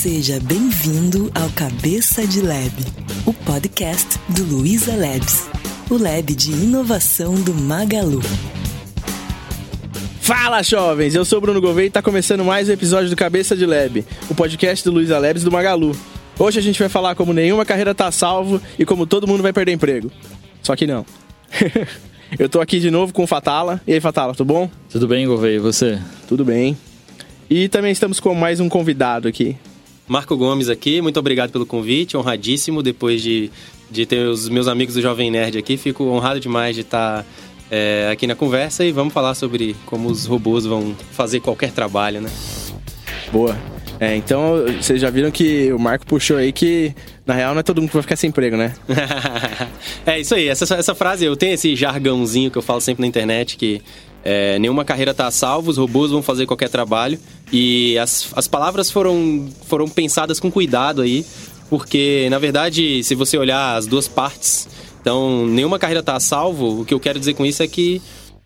Seja bem-vindo ao Cabeça de Lab, o podcast do Luiza Labs, o lab de inovação do Magalu. Fala, jovens! Eu sou o Bruno Gouveia e está começando mais um episódio do Cabeça de Lab, o podcast do Luiza Labs do Magalu. Hoje a gente vai falar como nenhuma carreira tá salvo e como todo mundo vai perder emprego. Só que não. Eu tô aqui de novo com o Fatala. E aí, Fatala, tudo bom? Tudo bem, Gouveia, e você? Tudo bem. E também estamos com mais um convidado aqui. Marco Gomes aqui, muito obrigado pelo convite, honradíssimo depois de, de ter os meus amigos do Jovem Nerd aqui. Fico honrado demais de estar é, aqui na conversa e vamos falar sobre como os robôs vão fazer qualquer trabalho, né? Boa. É, então, vocês já viram que o Marco puxou aí que, na real, não é todo mundo que vai ficar sem emprego, né? é isso aí, essa, essa frase, eu tenho esse jargãozinho que eu falo sempre na internet, que é, nenhuma carreira está a salvo, os robôs vão fazer qualquer trabalho. E as, as palavras foram, foram pensadas com cuidado aí, porque, na verdade, se você olhar as duas partes, então, nenhuma carreira está a salvo. O que eu quero dizer com isso é que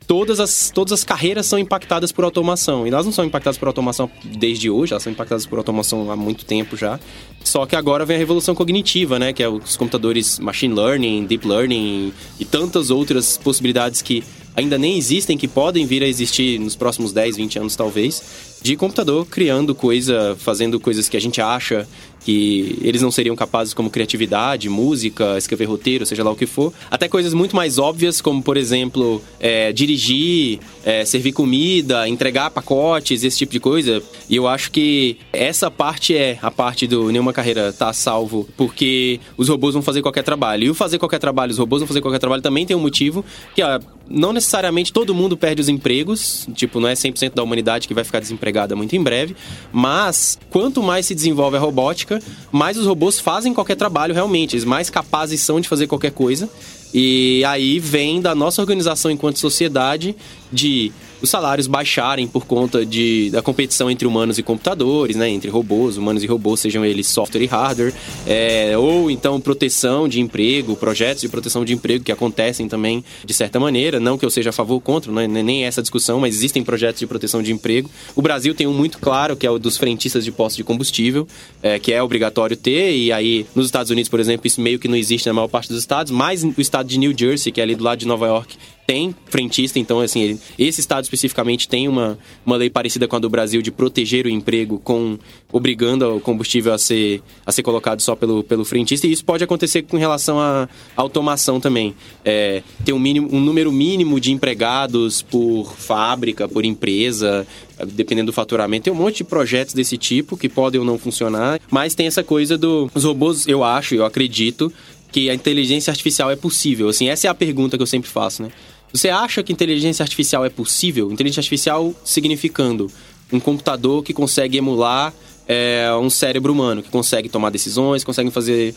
todas as, todas as carreiras são impactadas por automação. E elas não são impactadas por automação desde hoje, elas são impactadas por automação há muito tempo já. Só que agora vem a revolução cognitiva, né? Que é os computadores machine learning, deep learning e tantas outras possibilidades que ainda nem existem, que podem vir a existir nos próximos 10, 20 anos talvez, de computador criando coisa, fazendo coisas que a gente acha que eles não seriam capazes como criatividade, música, escrever roteiro, seja lá o que for. Até coisas muito mais óbvias, como, por exemplo, é, dirigir, é, servir comida, entregar pacotes, esse tipo de coisa. E eu acho que essa parte é a parte do nenhuma carreira tá salvo, porque os robôs vão fazer qualquer trabalho. E o fazer qualquer trabalho, os robôs vão fazer qualquer trabalho também tem um motivo, que ó, não necessariamente todo mundo perde os empregos, tipo, não é 100% da humanidade que vai ficar desempregada muito em breve, mas quanto mais se desenvolve a robótica, mais os robôs fazem qualquer trabalho realmente, eles mais capazes são de fazer qualquer coisa. E aí vem da nossa organização enquanto sociedade de os salários baixarem por conta de, da competição entre humanos e computadores, né? Entre robôs, humanos e robôs, sejam eles software e hardware, é, ou então proteção de emprego, projetos de proteção de emprego que acontecem também de certa maneira. Não que eu seja a favor ou contra, não é nem essa discussão, mas existem projetos de proteção de emprego. O Brasil tem um muito claro, que é o dos frentistas de postos de combustível, é, que é obrigatório ter, e aí nos Estados Unidos, por exemplo, isso meio que não existe na maior parte dos estados, mas o estado de New Jersey, que é ali do lado de Nova York, tem frentista, então, assim, ele, esse estado especificamente tem uma, uma lei parecida com a do Brasil de proteger o emprego, com obrigando o combustível a ser, a ser colocado só pelo, pelo frentista, e isso pode acontecer com relação à automação também. É, ter um, mínimo, um número mínimo de empregados por fábrica, por empresa, dependendo do faturamento. Tem um monte de projetos desse tipo que podem ou não funcionar, mas tem essa coisa do. Os robôs, eu acho, eu acredito, que a inteligência artificial é possível. Assim, essa é a pergunta que eu sempre faço, né? Você acha que inteligência artificial é possível? Inteligência artificial significando um computador que consegue emular é, um cérebro humano, que consegue tomar decisões, consegue fazer.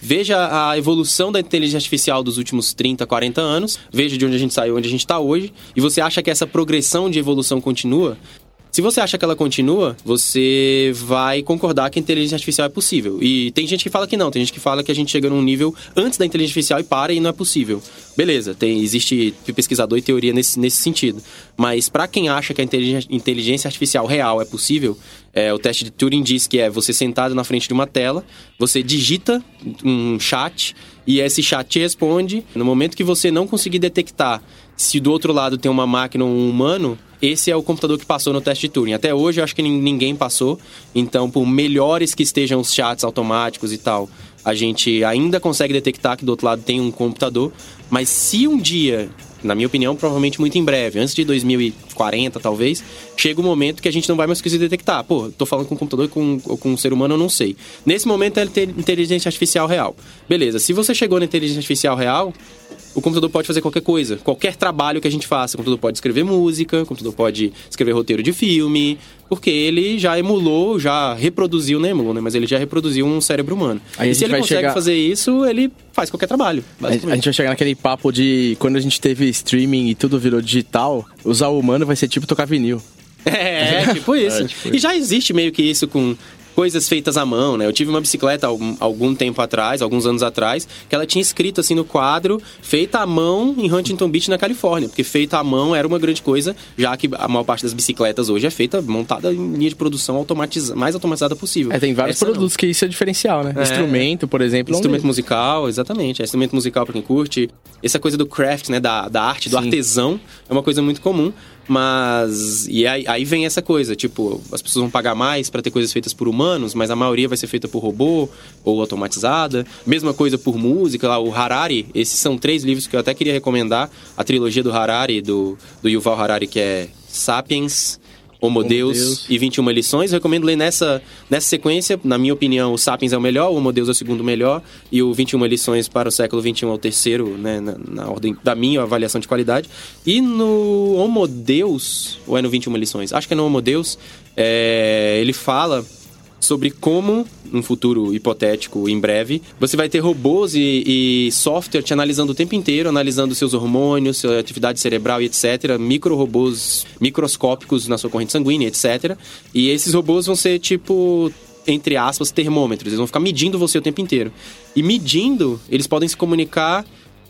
Veja a evolução da inteligência artificial dos últimos 30, 40 anos, veja de onde a gente saiu, onde a gente está hoje, e você acha que essa progressão de evolução continua? Se você acha que ela continua, você vai concordar que a inteligência artificial é possível. E tem gente que fala que não, tem gente que fala que a gente chega num nível antes da inteligência artificial e para e não é possível. Beleza, tem, existe pesquisador e teoria nesse, nesse sentido. Mas para quem acha que a inteligência artificial real é possível, é, o teste de Turing diz que é você sentado na frente de uma tela, você digita um chat e esse chat te responde. No momento que você não conseguir detectar se do outro lado tem uma máquina ou um humano, esse é o computador que passou no teste de Turing. Até hoje eu acho que ninguém passou. Então, por melhores que estejam os chats automáticos e tal, a gente ainda consegue detectar que do outro lado tem um computador. Mas se um dia, na minha opinião, provavelmente muito em breve, antes de 2040 talvez, chega o um momento que a gente não vai mais conseguir detectar. Pô, tô falando com um computador com, ou com um ser humano, eu não sei. Nesse momento é inteligência artificial real. Beleza, se você chegou na inteligência artificial real, o computador pode fazer qualquer coisa, qualquer trabalho que a gente faça. O computador pode escrever música, o computador pode escrever roteiro de filme, porque ele já emulou, já reproduziu, não emulou, né? Mas ele já reproduziu um cérebro humano. Aí e se ele consegue chegar... fazer isso, ele faz qualquer trabalho. A gente vai chegar naquele papo de quando a gente teve streaming e tudo virou digital, usar o humano vai ser tipo tocar vinil. É, tipo isso. É, tipo e já existe meio que isso com coisas feitas à mão, né? Eu tive uma bicicleta algum, algum tempo atrás, alguns anos atrás, que ela tinha escrito assim no quadro, feita à mão em Huntington Beach, na Califórnia. Porque feita à mão era uma grande coisa, já que a maior parte das bicicletas hoje é feita, montada em linha de produção automatiza, mais automatizada possível. É, tem vários Essa não. produtos que isso é diferencial, né? É. Instrumento, por exemplo. é um Instrumento deles. musical, exatamente. É instrumento musical pra quem curte. Essa coisa do craft, né? Da, da arte, do Sim. artesão, é uma coisa muito comum. Mas. E aí, aí vem essa coisa, tipo, as pessoas vão pagar mais pra ter coisas feitas por humanos, mas a maioria vai ser feita por robô ou automatizada. Mesma coisa por música, lá, o Harari. Esses são três livros que eu até queria recomendar. A trilogia do Harari, do, do Yuval Harari, que é Sapiens. Homo Deus, Deus. e 21 lições. Recomendo ler nessa, nessa sequência. Na minha opinião, o Sapiens é o melhor, o Homo Deus é o segundo melhor, e o 21 lições para o século 21 é o terceiro, né, na, na ordem da minha avaliação de qualidade. E no Homo Deus, ou é no 21 lições? Acho que é no Homo Deus, é, ele fala sobre como, num futuro hipotético em breve, você vai ter robôs e, e software te analisando o tempo inteiro, analisando seus hormônios, sua atividade cerebral e etc. Micro-robôs microscópicos na sua corrente sanguínea, etc. E esses robôs vão ser tipo entre aspas, termômetros. Eles vão ficar medindo você o tempo inteiro. E medindo, eles podem se comunicar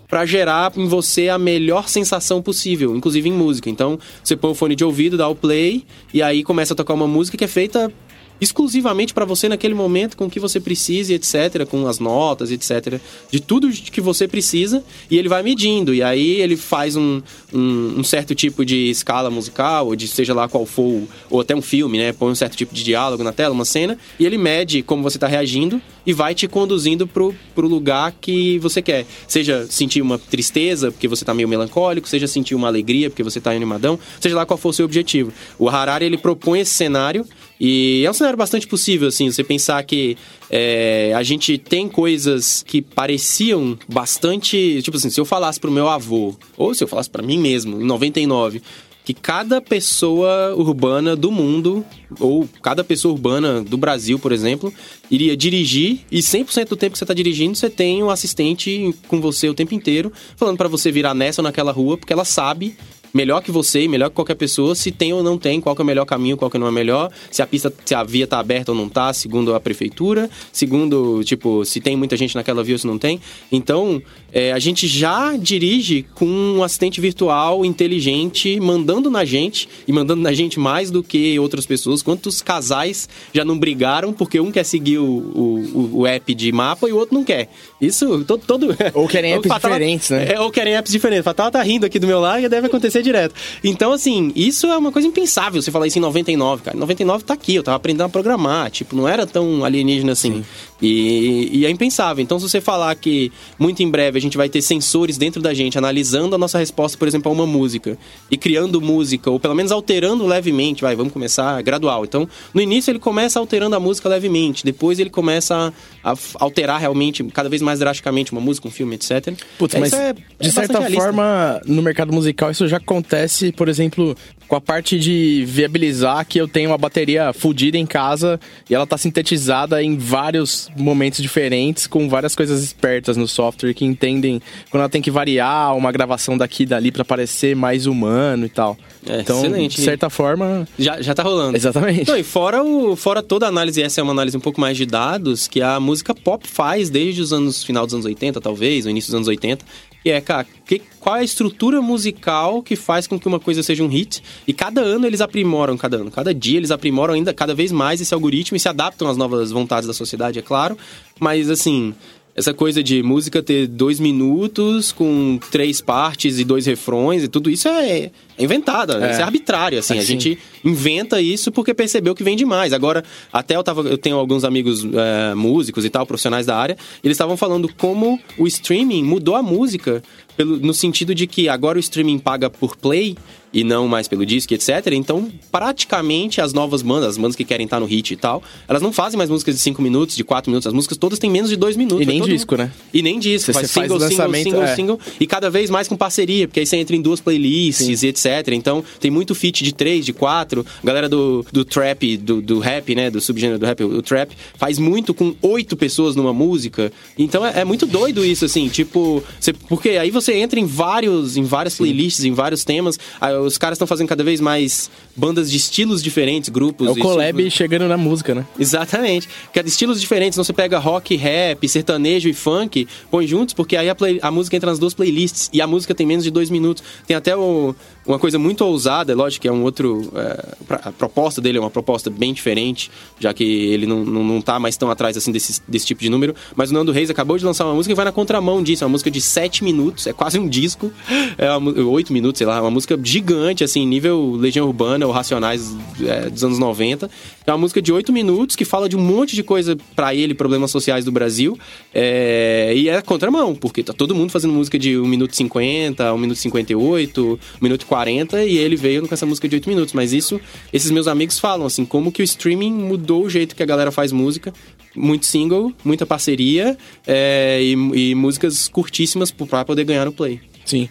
para gerar em você a melhor sensação possível, inclusive em música. Então, você põe o fone de ouvido, dá o play e aí começa a tocar uma música que é feita exclusivamente para você naquele momento, com o que você precisa, etc, com as notas, etc, de tudo que você precisa, e ele vai medindo, e aí ele faz um, um, um certo tipo de escala musical, ou de seja lá qual for, ou até um filme, né, põe um certo tipo de diálogo na tela, uma cena, e ele mede como você tá reagindo, e vai te conduzindo pro, pro lugar que você quer. Seja sentir uma tristeza, porque você tá meio melancólico, seja sentir uma alegria, porque você tá animadão, seja lá qual for o seu objetivo. O Harari, ele propõe esse cenário, e é um cenário bastante possível, assim, você pensar que é, a gente tem coisas que pareciam bastante. Tipo assim, se eu falasse pro meu avô, ou se eu falasse pra mim mesmo, em 99, que cada pessoa urbana do mundo, ou cada pessoa urbana do Brasil, por exemplo, iria dirigir e 100% do tempo que você tá dirigindo, você tem um assistente com você o tempo inteiro, falando pra você virar nessa ou naquela rua, porque ela sabe melhor que você e melhor que qualquer pessoa se tem ou não tem, qual que é o melhor caminho, qual que não é melhor, se a pista, se a via tá aberta ou não tá, segundo a prefeitura, segundo, tipo, se tem muita gente naquela via ou se não tem. Então, é, a gente já dirige com um assistente virtual inteligente mandando na gente e mandando na gente mais do que outras pessoas. Quantos casais já não brigaram porque um quer seguir o, o, o app de mapa e o outro não quer? Isso, todo... todo Ou querem apps Fatala- diferentes, né? É, ou querem apps diferentes. Fatal tá rindo aqui do meu lado e deve acontecer direto. Então, assim, isso é uma coisa impensável você falar isso em 99, cara. 99 tá aqui, eu tava aprendendo a programar. Tipo, não era tão alienígena assim. E, e é impensável. Então, se você falar que muito em breve a gente vai ter sensores dentro da gente analisando a nossa resposta, por exemplo, a uma música e criando música, ou pelo menos alterando levemente, vai, vamos começar gradual. Então, no início ele começa alterando a música levemente, depois ele começa a, a alterar realmente, cada vez mais drasticamente, uma música, um filme, etc. Putz, É, mas é- é de bastante certa forma, no mercado musical, isso já acontece, por exemplo, com a parte de viabilizar que eu tenho uma bateria fodida em casa e ela tá sintetizada em vários momentos diferentes, com várias coisas espertas no software que entendem quando ela tem que variar uma gravação daqui e dali pra parecer mais humano e tal. É, então, excelente. de certa forma, Já, já tá rolando. exatamente. Não, e fora, o, fora toda a análise, essa é uma análise um pouco mais de dados, que a música pop faz desde os anos, final dos anos 80, talvez, ou início dos anos 80, que é, cara, que, qual é a estrutura musical que faz com que uma coisa seja um hit, e cada ano eles aprimoram, cada ano, cada dia eles aprimoram ainda cada vez mais esse algoritmo e se adaptam às novas vontades da sociedade, é claro, mas assim... Essa coisa de música ter dois minutos com três partes e dois refrões e tudo isso é, é inventada, É. isso é arbitrário, assim. É, a gente inventa isso porque percebeu que vem demais. Agora, até eu, tava, eu tenho alguns amigos é, músicos e tal, profissionais da área, e eles estavam falando como o streaming mudou a música pelo, no sentido de que agora o streaming paga por play e não mais pelo disco, etc. Então, praticamente as novas bandas, as bandas que querem estar no hit e tal, elas não fazem mais músicas de 5 minutos, de 4 minutos. As músicas todas têm menos de 2 minutos. E nem todo disco, né? E nem disco. Você faz faz single, single, single, é. single. E cada vez mais com parceria, porque aí você entra em duas playlists e etc. Então, tem muito feat de três, de quatro. A galera do, do trap, do, do rap, né? Do subgênero do rap, o trap, faz muito com oito pessoas numa música. Então, é, é muito doido isso, assim. Tipo, você, porque aí você você entra em vários, em várias playlists, em vários temas, aí os caras estão fazendo cada vez mais bandas de estilos diferentes, grupos. É o collab estilos- chegando na música, né? Exatamente. Que é de estilos diferentes. Então você pega rock, rap, sertanejo e funk, põe juntos, porque aí a, play- a música entra nas duas playlists. E a música tem menos de dois minutos. Tem até o- uma coisa muito ousada, é lógico que é um outro. é, a proposta dele é uma proposta bem diferente, já que ele não, não, não tá mais tão atrás assim desse, desse tipo de número. Mas o Nando Reis acabou de lançar uma música que vai na contramão disso. É uma música de sete minutos, é quase um disco. É uma mu- oito minutos, sei lá. Uma música gigante, assim, nível Legião Urbana ou Racionais é, dos anos 90. É uma música de oito minutos que fala de um monte de coisa pra ele, problemas sociais do Brasil. É, e é contramão, porque tá todo mundo fazendo música de 1 minuto e 50, 1 minuto e 58, 1 minuto e 40, e ele veio com essa música de 8 minutos. Mas isso, esses meus amigos falam, assim, como que o streaming mudou o jeito que a galera faz música. Muito single, muita parceria é, e, e músicas curtíssimas pra poder ganhar no play. Sim.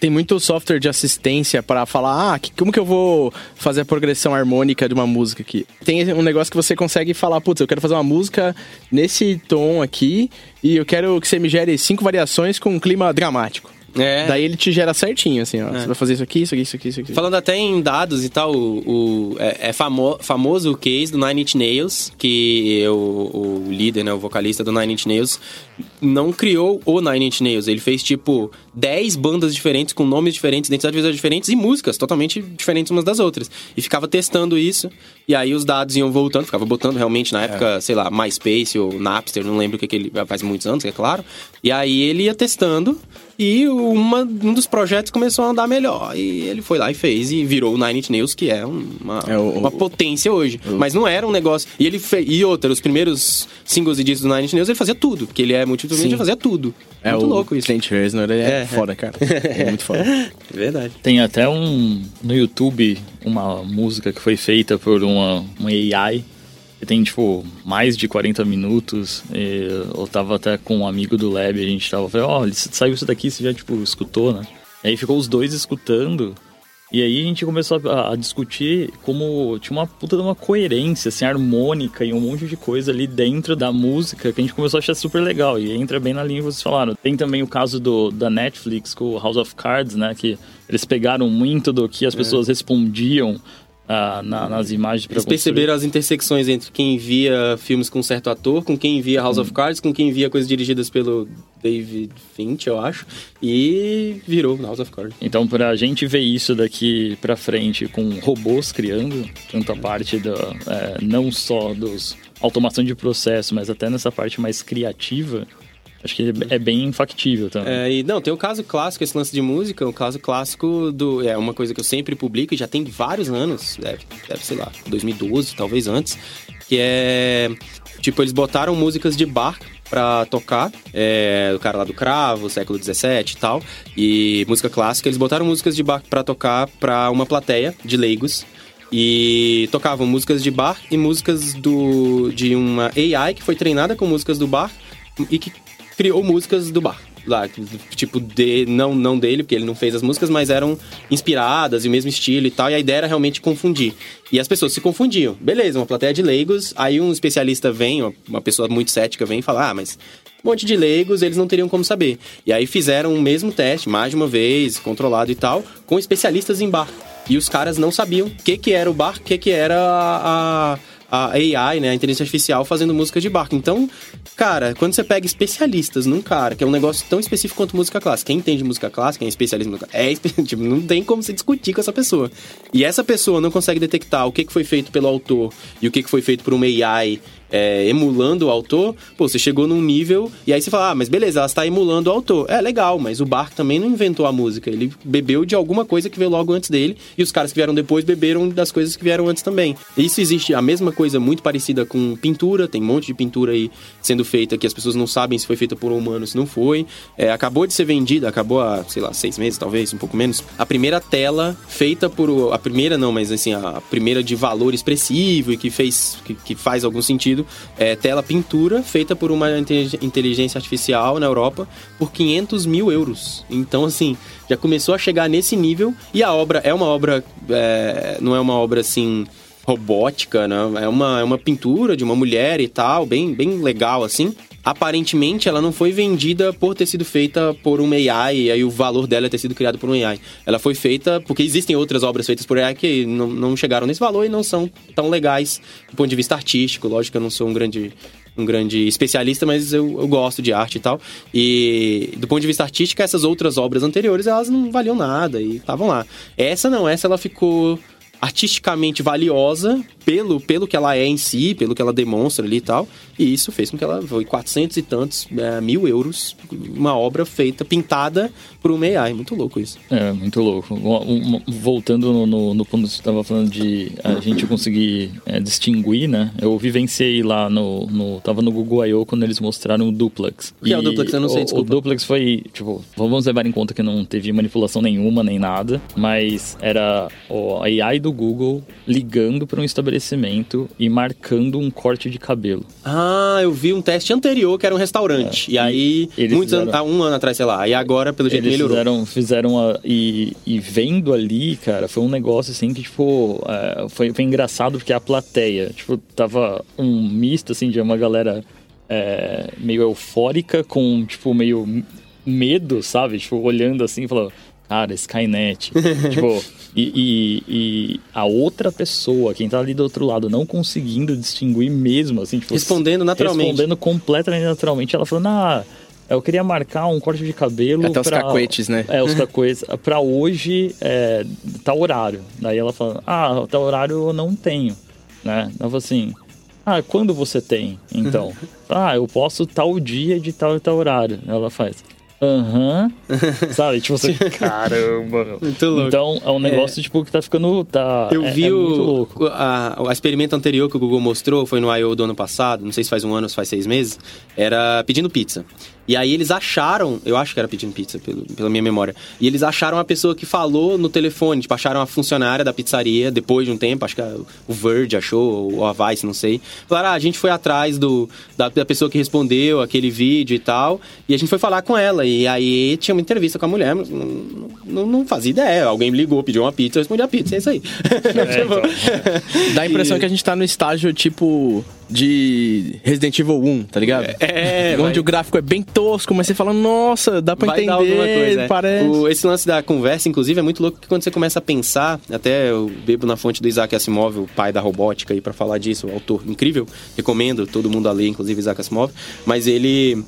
Tem muito software de assistência pra falar, ah, que- como que eu vou fazer a progressão harmônica de uma música aqui? Tem um negócio que você consegue falar, putz, eu quero fazer uma música nesse tom aqui e eu quero que você me gere cinco variações com um clima dramático. É. Daí ele te gera certinho, assim, ó. Você vai fazer isso aqui, isso aqui, isso aqui, isso aqui. Falando até em dados e tal, o, o- é, é famo- famoso o case do Nine Inch Nails, que o, o líder, né, o vocalista do Nine Inch Nails, não criou o Nine Inch Nails. Ele fez, tipo, 10 bandas diferentes, com nomes diferentes, identidades visuais diferentes e músicas totalmente diferentes umas das outras. E ficava testando isso, e aí os dados iam voltando, ficava botando realmente na época, sei lá, MySpace ou Napster, não lembro o que, que ele... faz muitos anos, é claro. E aí ele ia testando... E uma, um dos projetos começou a andar melhor. E ele foi lá e fez e virou o Nine Inch Nails, que é uma, É o- uma potência hoje. Mas não era um negócio. E ele. E outra, os primeiros singles e discos do Nine Inch Nails, ele fazia tudo. Porque ele é ele fazia tudo. É muito o louco isso. Clint Reznor, é, É, é. foda, cara. É muito foda. É verdade. Tem até um no YouTube uma música que foi feita por uma, uma AI que tem tipo mais de 40 minutos. E eu tava até com um amigo do Lab, a gente tava falando, ó, saiu isso daqui, você já tipo escutou, né? E aí ficou os dois escutando. E aí a gente começou a, a discutir como tinha uma puta de uma coerência, assim, harmônica e um monte de coisa ali dentro da música que a gente começou a achar super legal. E entra bem na linha que vocês falaram. Tem também o caso do, da Netflix com o House of Cards, né? Que eles pegaram muito do que as pessoas respondiam ah, na- nas imagens pra Eles perceberam as intersecções entre quem via filmes com um certo ator, com quem via House of Cards, com quem via coisas dirigidas pelo David Finch, eu acho. E virou House of Cards. Então, pra gente ver isso daqui pra frente com robôs criando, tanto a parte da, é, não só dos automação de processo, mas até nessa parte mais criativa, acho que é bem factível também. É, e não, tem um caso clássico, esse lance de música, um caso clássico do. É uma coisa que eu sempre publico e já tem vários anos, deve, deve sei lá, 2012, talvez antes, que é. Tipo, eles botaram músicas de bar pra tocar, é, o cara lá do Cravo, século XVII e tal, e música clássica, eles botaram músicas de bar pra tocar pra uma plateia de leigos. E tocavam músicas de bar e músicas do, de uma AI que foi treinada com músicas do bar e que criou músicas do bar. Lá, tipo, de, não, não dele, porque ele não fez as músicas, mas eram inspiradas e o mesmo estilo e tal. E a ideia era realmente confundir. E as pessoas se confundiam. Beleza, uma plateia de leigos. Aí um especialista vem, uma- pessoa muito cética vem e fala: Ah, mas um monte de leigos, eles não teriam como saber. E aí fizeram o mesmo teste, mais de uma vez, controlado e tal, com especialistas em bar. E os caras não sabiam o que, que era o bar, o que, que era a, a AI, né, a inteligência artificial fazendo música de barco. Então, cara, quando você pega especialistas num cara, que é um negócio tão específico quanto música clássica, quem entende música clássica, quem é especialista é, tipo, não tem como se discutir com essa pessoa. E essa pessoa não consegue detectar o que, que foi feito pelo autor e o que, que foi feito por uma AI é, emulando o autor, pô, você chegou num nível e aí você fala, ah, mas beleza, ela está emulando o autor. É legal, mas o Bach também não inventou a música, ele bebeu de alguma coisa que veio logo antes dele e os caras que vieram depois beberam das coisas que vieram antes também. Isso existe a mesma coisa muito parecida com pintura, tem um monte de pintura aí sendo feita que as pessoas não sabem se foi feita por um humano, se não foi. É, acabou de ser vendida, acabou há, sei lá, seis meses talvez, um pouco menos, a primeira tela feita por. A primeira não, mas assim, a primeira de valor expressivo e que fez. que, que faz algum sentido, é tela pintura feita por uma inte- inteligência artificial na Europa por 500 mil euros. Então, assim, já começou a chegar nesse nível e a obra é uma obra. é, não é uma obra assim robótica, né? É uma, é uma pintura de uma mulher e tal, bem, bem legal, assim. Aparentemente ela não foi vendida por ter sido feita por um AI e aí o valor dela é ter sido criado por um AI. Ela foi feita porque existem outras obras feitas por AI que não, não chegaram nesse valor e não são tão legais do ponto de vista artístico. Lógico que eu não sou um grande um grande especialista, mas eu, eu, gosto de arte e tal. E do ponto de vista artístico, essas outras obras anteriores, elas não valiam nada e estavam lá. Essa não, essa ela ficou artisticamente valiosa pelo, pelo que ela é em si, pelo que ela demonstra ali e tal. E isso fez com que ela foi 400 e tantos é, mil euros, uma obra feita, pintada por um AI. Muito louco isso. É, muito louco. Voltando no, no, no ponto que você estava falando de a gente conseguir é, distinguir, né? Eu vivenciei lá no, no. Tava no Google I.O. quando eles mostraram o Duplex. O que é o Duplex? Eu não sei, o, desculpa. O Duplex foi, tipo, vamos levar em conta que não teve manipulação nenhuma, nem nada, mas era a AI do Google ligando para um estabelecimento e marcando um corte de cabelo. Ah, eu vi um teste anterior que era um restaurante. É. E aí, e muitos fizeram... anos, um ano atrás, sei lá. E agora, pelo jeito, eles melhorou. Fizeram, fizeram a, e, e vendo ali, cara, foi um negócio assim que, tipo, é, foi, foi engraçado porque a plateia, tipo, tava um misto, assim, de uma galera é, meio eufórica com, tipo, meio medo, sabe? Tipo, olhando assim, falando, cara, Skynet. tipo, e, e, e, a outra pessoa, quem tá ali do outro lado, não conseguindo distinguir mesmo, assim, tipo, respondendo naturalmente. Respondendo completamente naturalmente. Ela falando, ah, eu queria marcar um corte de cabelo. Até pra, os cacuetes, né? É, os cacuetes. pra hoje, é, tal horário. Daí ela fala, ah, tal horário eu não tenho. Né? Ela fala assim, ah, quando você tem, então? ah, eu posso tal dia de tal e tal horário. Ela faz. Aham. Uhum. Sabe? Tipo assim, caramba. Muito louco. Então, é um negócio, é. tipo, que tá ficando. Tá, Eu é, vi é o, a, a experimento anterior que o Google mostrou, foi no I.O. do ano passado, não sei se faz um ano ou se faz seis meses, era pedindo pizza. E aí eles acharam, eu acho que era pedindo pizza, pelo, pela minha memória. E eles acharam a pessoa que falou no telefone, tipo, acharam a funcionária da pizzaria depois de um tempo, acho que o Verge achou, ou a Vice, não sei. Falaram, ah, a gente foi atrás do, da, da, pessoa que respondeu aquele vídeo e tal, e a gente foi falar com ela. E aí tinha uma entrevista com a mulher, mas não, não, não fazia ideia. Alguém me ligou, pediu uma pizza, eu respondi a pizza, é isso aí. É, então. Dá a impressão e... que a gente tá no estágio, tipo, de Resident Evil 1, tá ligado? É, Onde vai... o gráfico é bem tosco, mas você fala, nossa, dá pra vai entender, alguma coisa, é. parece. O, esse lance da conversa, inclusive, é muito louco que quando você começa a pensar, até eu bebo na fonte do Isaac Asimov, o pai da robótica, aí para falar disso, autor incrível, recomendo todo mundo a ler, inclusive Isaac Asimov, mas ele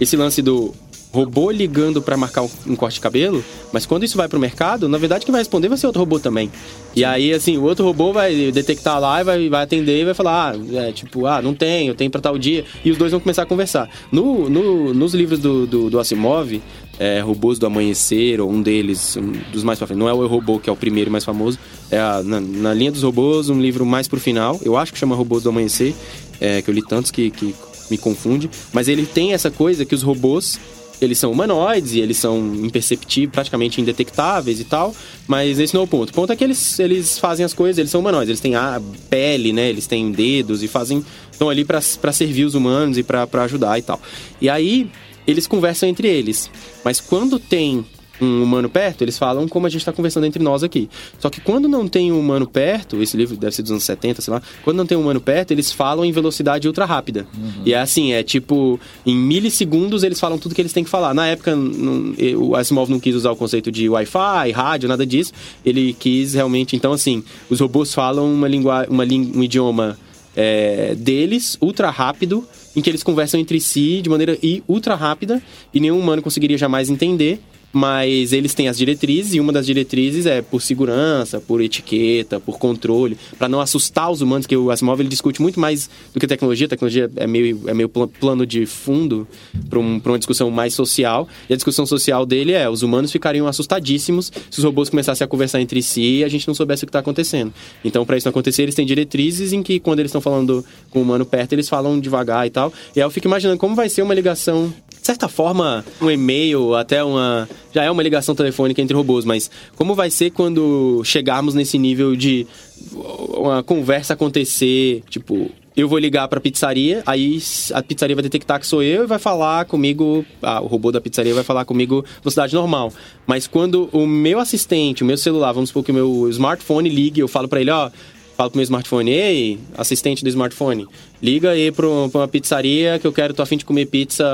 esse lance do robô ligando para marcar um, corte de cabelo, mas quando isso vai pro mercado, na verdade quem vai responder vai ser outro robô também. E aí, assim, o outro robô vai detectar lá e vai, vai atender e vai falar, ah, é, tipo, ah, não tem, eu tenho pra tal dia. E os dois vão começar a conversar. No, no nos livros do, do, do Asimov, é, Robôs do Amanhecer, ou um deles, um dos mais pra frente, não é o robô que é o primeiro e mais famoso, é a, na, na, linha dos robôs, um livro mais pro final, eu acho que chama Robôs do Amanhecer, é, que eu li tantos que, que me confunde, mas ele tem essa coisa que os robôs eles são humanoides e eles são imperceptíveis, praticamente indetectáveis e tal, mas esse não é o ponto. O ponto é que eles, eles fazem as coisas, eles são humanoides, eles têm a pele, né? Eles têm dedos e fazem. estão ali para servir os humanos e para ajudar e tal. E aí eles conversam entre eles. Mas quando tem um humano perto, eles falam como a gente está conversando entre nós aqui. Só que quando não tem um humano perto, esse livro deve ser dos anos 70, sei lá, quando não tem um humano perto, eles falam em velocidade ultra rápida. Uhum. E é assim, é tipo, em milissegundos eles falam tudo que eles têm que falar. Na época, não, o Asimov não quis usar o conceito de Wi-Fi, rádio, nada disso. Ele quis realmente, então assim, os robôs falam uma língua, uma, um idioma é, deles, ultra rápido, em que eles conversam entre si de maneira ultra rápida e nenhum humano conseguiria jamais entender mas eles têm as diretrizes e uma das diretrizes é por segurança, por etiqueta, por controle, para não assustar os humanos, que o Asimov ele discute muito mais do que tecnologia, tecnologia é meio, é meio plano de fundo para um, uma discussão mais social, e a discussão social dele é os humanos ficariam assustadíssimos se os robôs começassem a conversar entre si e a gente não soubesse o que está acontecendo. Então, para isso não acontecer, eles têm diretrizes em que quando eles estão falando com o humano perto, eles falam devagar e tal. E aí eu fico imaginando como vai ser uma ligação de certa forma, um e-mail, até uma. Já é uma ligação telefônica entre robôs, mas como vai ser quando chegarmos nesse nível de uma conversa acontecer, tipo, eu vou ligar para a pizzaria, aí a pizzaria vai detectar que sou eu e vai falar comigo, ah, o robô da pizzaria vai falar comigo velocidade normal. Mas quando o meu assistente, o meu celular, vamos supor que o meu smartphone ligue, eu falo para ele, ó, falo pro meu smartphone, ei, assistente do smartphone, liga aí pra, uma pizzaria que eu quero, tô afim de comer pizza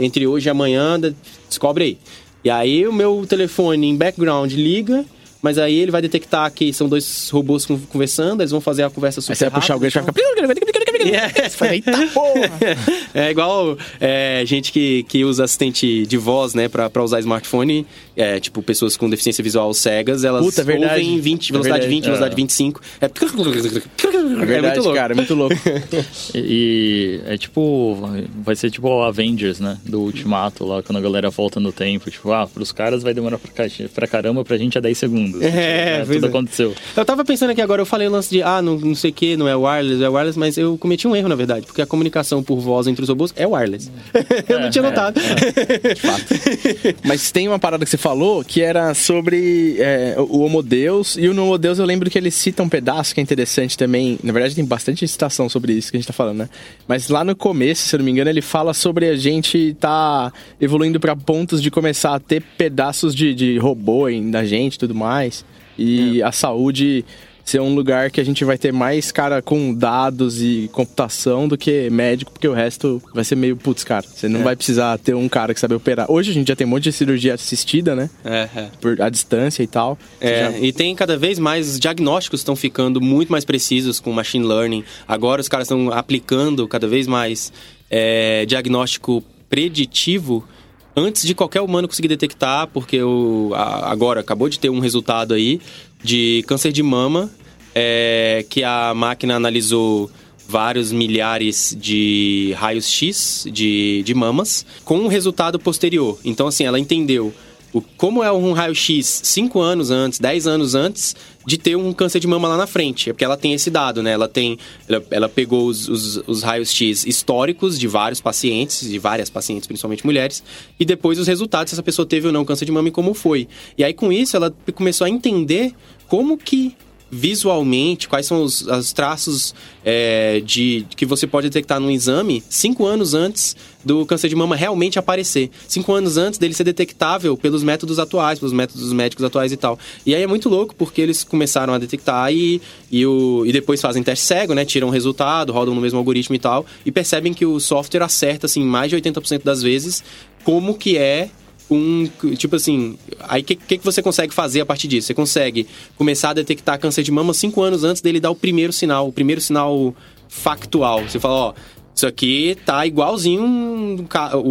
entre hoje e amanhã, descobre aí. E aí o meu telefone em background liga mas aí ele vai detectar que são dois robôs conversando, eles vão fazer a conversa super Aí você vai puxar o gancho e vai ficar... Yeah. Eita porra! É igual é, gente que, que usa assistente de voz, né, pra, pra usar smartphone. É, tipo, pessoas com deficiência visual cegas, elas Puta, é verdade. ouvem 20, É velocidade verdade. 20, velocidade 25. É, É verdade, muito louco. cara, é muito louco. E é tipo. Vai ser tipo o Avengers, né? Do Ultimato lá, quando a galera volta no tempo. Tipo, ah, pros caras vai demorar pra, pra caramba, pra gente é 10 segundos. É, Né, pois Tudo é. aconteceu. Eu tava pensando aqui agora, eu falei o lance de, ah, não, não sei o que, não é wireless, é wireless, mas eu cometi um erro, na verdade, porque a comunicação por voz entre os robôs é wireless. eu não tinha é, notado. Mas tem uma parada que você falou que era sobre é, o Homo Deus. E o Homo Deus eu lembro que ele cita um pedaço que é interessante também. Na verdade, tem bastante citação sobre isso que a gente tá falando, né? Mas lá no começo, se eu não me engano, ele fala sobre a gente tá evoluindo pra pontos de começar a ter pedaços de, de robô da gente e tudo mais. E a saúde ser um lugar que a gente vai ter mais cara com dados e computação do que médico, porque o resto vai ser meio putz, cara. Você não vai precisar ter um cara que sabe operar. Hoje a gente já tem um monte de cirurgia assistida, né? É, é. Por a distância e tal. É, já- e tem cada vez mais os diagnósticos estão ficando muito mais precisos com machine learning. Agora os caras estão aplicando cada vez mais é, diagnóstico preditivo antes de qualquer humano conseguir detectar, porque o, a- agora acabou de ter um resultado aí de câncer de mama é, que a máquina analisou vários milhares de raios X de, de mamas com um resultado posterior. Então, assim, ela entendeu o, como é um raio-x 5 anos antes, 10 anos antes de ter um câncer de mama lá na frente. É porque ela tem esse dado, né? Ela tem. Ela, ela pegou os, os, os raios-x históricos de vários pacientes, de várias pacientes, principalmente mulheres, e depois os resultados, se essa pessoa teve ou não câncer de mama e como foi. E aí, com isso, ela começou a entender como que visualmente, quais são os, os traços é, de que você pode detectar no exame cinco anos antes do câncer de mama realmente aparecer. Cinco anos antes dele ser detectável pelos métodos atuais, pelos métodos médicos atuais e tal. E aí é muito louco, porque eles começaram a detectar e, e, o, e depois fazem teste cego, né? Tiram o resultado, rodam no mesmo algoritmo e tal, e percebem que o software acerta, assim, mais de 80% das vezes como que é um. Tipo assim, aí o que, que, que você consegue fazer a partir disso? Você consegue começar a detectar câncer de mama cinco anos antes dele dar o primeiro sinal, o primeiro sinal factual. Você fala, ó. Isso aqui tá igualzinho.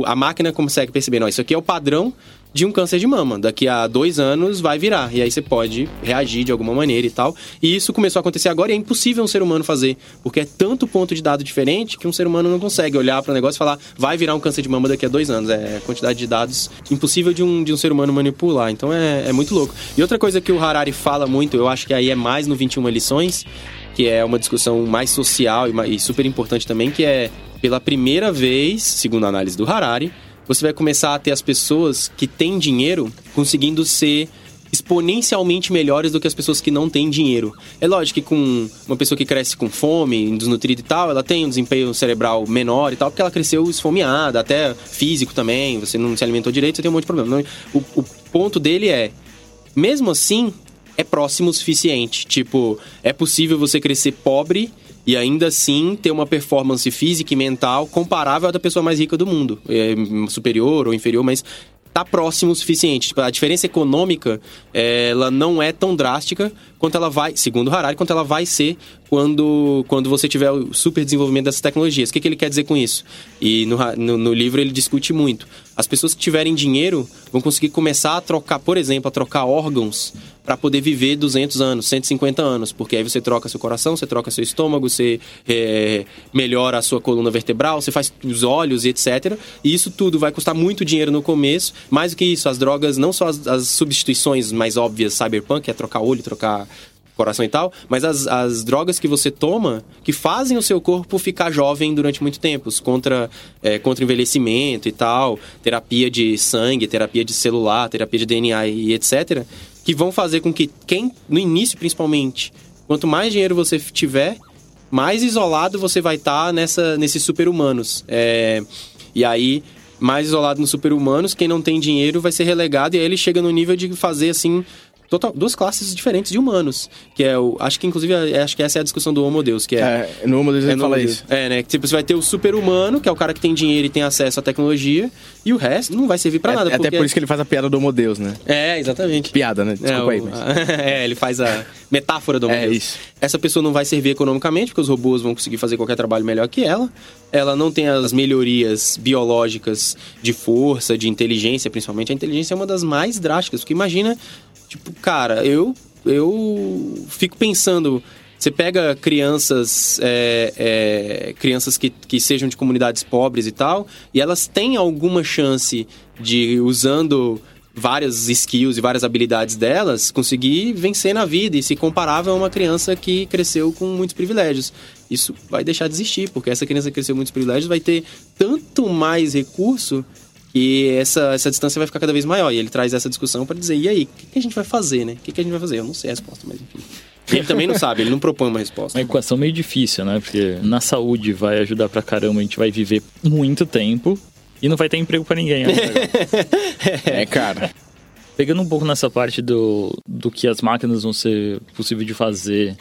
A máquina consegue perceber, não. Isso aqui é o padrão de um câncer de mama. Daqui a dois anos vai virar. E aí você pode reagir de alguma maneira e tal. E isso começou a acontecer agora e é impossível um ser humano fazer. Porque é tanto ponto de dado diferente que um ser humano não consegue olhar para o negócio e falar, vai virar um câncer de mama daqui a dois anos. É quantidade de dados impossível de um, de um ser humano manipular. Então é, é muito louco. E outra coisa que o Harari fala muito, eu acho que aí é mais no 21 lições, que é uma discussão mais social e, e super importante também, que é pela primeira vez, segundo a análise do Harari, você vai começar a ter as pessoas que têm dinheiro conseguindo ser exponencialmente melhores do que as pessoas que não têm dinheiro. É lógico que com uma pessoa que cresce com fome, desnutrida e tal, ela tem um desempenho cerebral menor e tal, porque ela cresceu esfomeada, até físico também, você não se alimentou direito, você tem um monte de problema. O, o ponto dele é, mesmo assim, é próximo o suficiente. Tipo, é possível você crescer pobre e ainda assim ter uma performance física e mental comparável à da pessoa mais rica do mundo. É, superior ou inferior, mas tá próximo o suficiente. Tipo, a diferença econômica, ela não é tão drástica quanto ela vai, segundo Harari, quanto ela vai ser quando, quando você tiver o super desenvolvimento dessas tecnologias. O que, que ele quer dizer com isso? E no, no, no livro ele discute muito. As pessoas que tiverem dinheiro vão conseguir começar a trocar, por exemplo, a trocar órgãos para poder viver 200 anos, 150 anos, porque aí você troca seu coração, você troca seu estômago, você é, melhora a sua coluna vertebral, você faz os olhos e etc. E isso tudo vai custar muito dinheiro no começo. Mais do que isso, as drogas, não só as, as substituições mais óbvias cyberpunk, é trocar olho, trocar coração e tal, mas as, as drogas que você toma que fazem o seu corpo ficar jovem durante muito tempo, contra, é, contra envelhecimento e tal, terapia de sangue, terapia de celular, terapia de DNA e etc., que vão fazer com que quem, no início principalmente, quanto mais dinheiro você tiver, mais isolado você vai estar nessa, nesses super-humanos. É, e aí, mais isolado nos super-humanos, quem não tem dinheiro vai ser relegado e aí ele chega no nível de fazer assim total, duas classes diferentes de humanos. Que é o. Acho que, inclusive, é- acho que essa é a discussão do Homo Deus, que é. É, no Homo Deus ele no fala Homo isso. Deus. É, né? que, Tipo, você vai ter o super-humano, que é o cara que tem dinheiro e tem acesso à tecnologia, e o resto não vai servir pra É- nada. até porque- por isso que ele faz a piada do Homo Deus, né? É, exatamente. Piada, né? Desculpa é, aí. Mas... é, ele faz a metáfora do Homo É, Deus. isso. Essa pessoa não vai servir economicamente, porque os robôs vão conseguir fazer qualquer trabalho melhor que ela. Ela não tem as melhorias biológicas de força, de inteligência, principalmente. A inteligência é uma das mais drásticas, porque imagina, tipo, cara, eu, eu fico pensando. Você pega crianças, é, é, crianças que, que sejam de comunidades pobres e tal, e elas têm alguma chance de, usando várias skills e várias habilidades delas, conseguir vencer na vida e se comparável a uma criança que cresceu com muitos privilégios. Isso vai deixar de existir, porque essa criança que cresceu com muitos privilégios vai ter tanto mais recurso que essa, essa distância vai ficar cada vez maior. E ele traz essa discussão para dizer, e aí, o que, que a gente vai fazer, né? O que, que a gente vai fazer? Eu não sei a resposta, mas enfim. Ele também não sabe, ele não propõe uma resposta. Uma equação meio difícil, né? Porque na saúde vai ajudar pra caramba, a gente vai viver muito tempo e não vai ter emprego pra ninguém. né? É, cara. Pegando um pouco nessa parte do, do que as máquinas vão ser possível de fazer